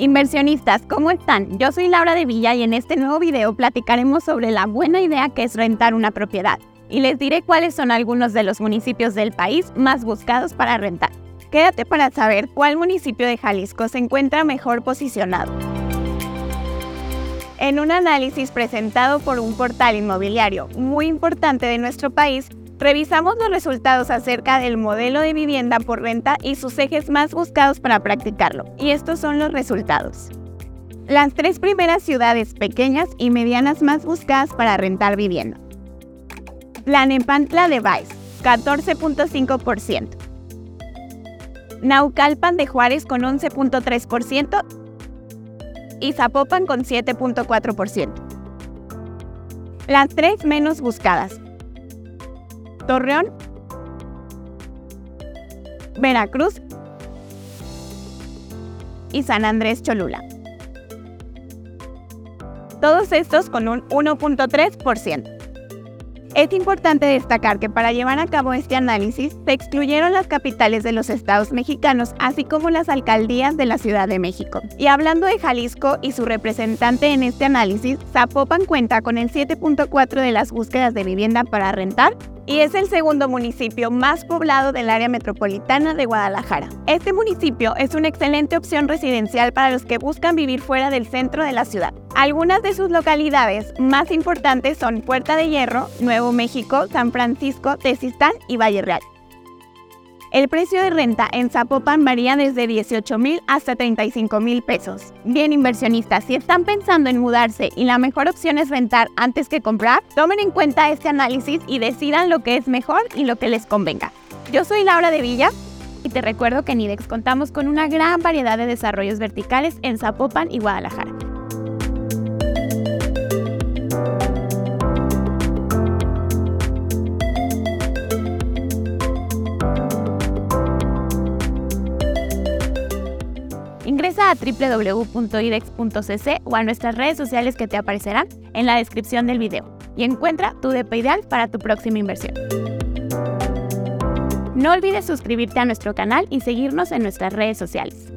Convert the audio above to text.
Inversionistas, ¿cómo están? Yo soy Laura de Villa y en este nuevo video platicaremos sobre la buena idea que es rentar una propiedad y les diré cuáles son algunos de los municipios del país más buscados para rentar. Quédate para saber cuál municipio de Jalisco se encuentra mejor posicionado. En un análisis presentado por un portal inmobiliario muy importante de nuestro país, revisamos los resultados acerca del modelo de vivienda por renta y sus ejes más buscados para practicarlo. Y estos son los resultados. Las tres primeras ciudades pequeñas y medianas más buscadas para rentar vivienda. Tlanepantla de Vice, 14.5%. Naucalpan de Juárez con 11.3% y Zapopan con 7.4%. Las tres menos buscadas. Torreón, Veracruz y San Andrés Cholula. Todos estos con un 1.3%. Es importante destacar que para llevar a cabo este análisis se excluyeron las capitales de los estados mexicanos, así como las alcaldías de la Ciudad de México. Y hablando de Jalisco y su representante en este análisis, Zapopan cuenta con el 7.4 de las búsquedas de vivienda para rentar y es el segundo municipio más poblado del área metropolitana de Guadalajara. Este municipio es una excelente opción residencial para los que buscan vivir fuera del centro de la ciudad. Algunas de sus localidades más importantes son Puerta de Hierro, Nuevo México, San Francisco, Tezistán y Valle Real. El precio de renta en Zapopan varía desde 18 mil hasta 35 mil pesos. Bien inversionistas, si están pensando en mudarse y la mejor opción es rentar antes que comprar, tomen en cuenta este análisis y decidan lo que es mejor y lo que les convenga. Yo soy Laura de Villa y te recuerdo que en IDEX contamos con una gran variedad de desarrollos verticales en Zapopan y Guadalajara. Ingresa a www.idex.cc o a nuestras redes sociales que te aparecerán en la descripción del video y encuentra tu DP ideal para tu próxima inversión. No olvides suscribirte a nuestro canal y seguirnos en nuestras redes sociales.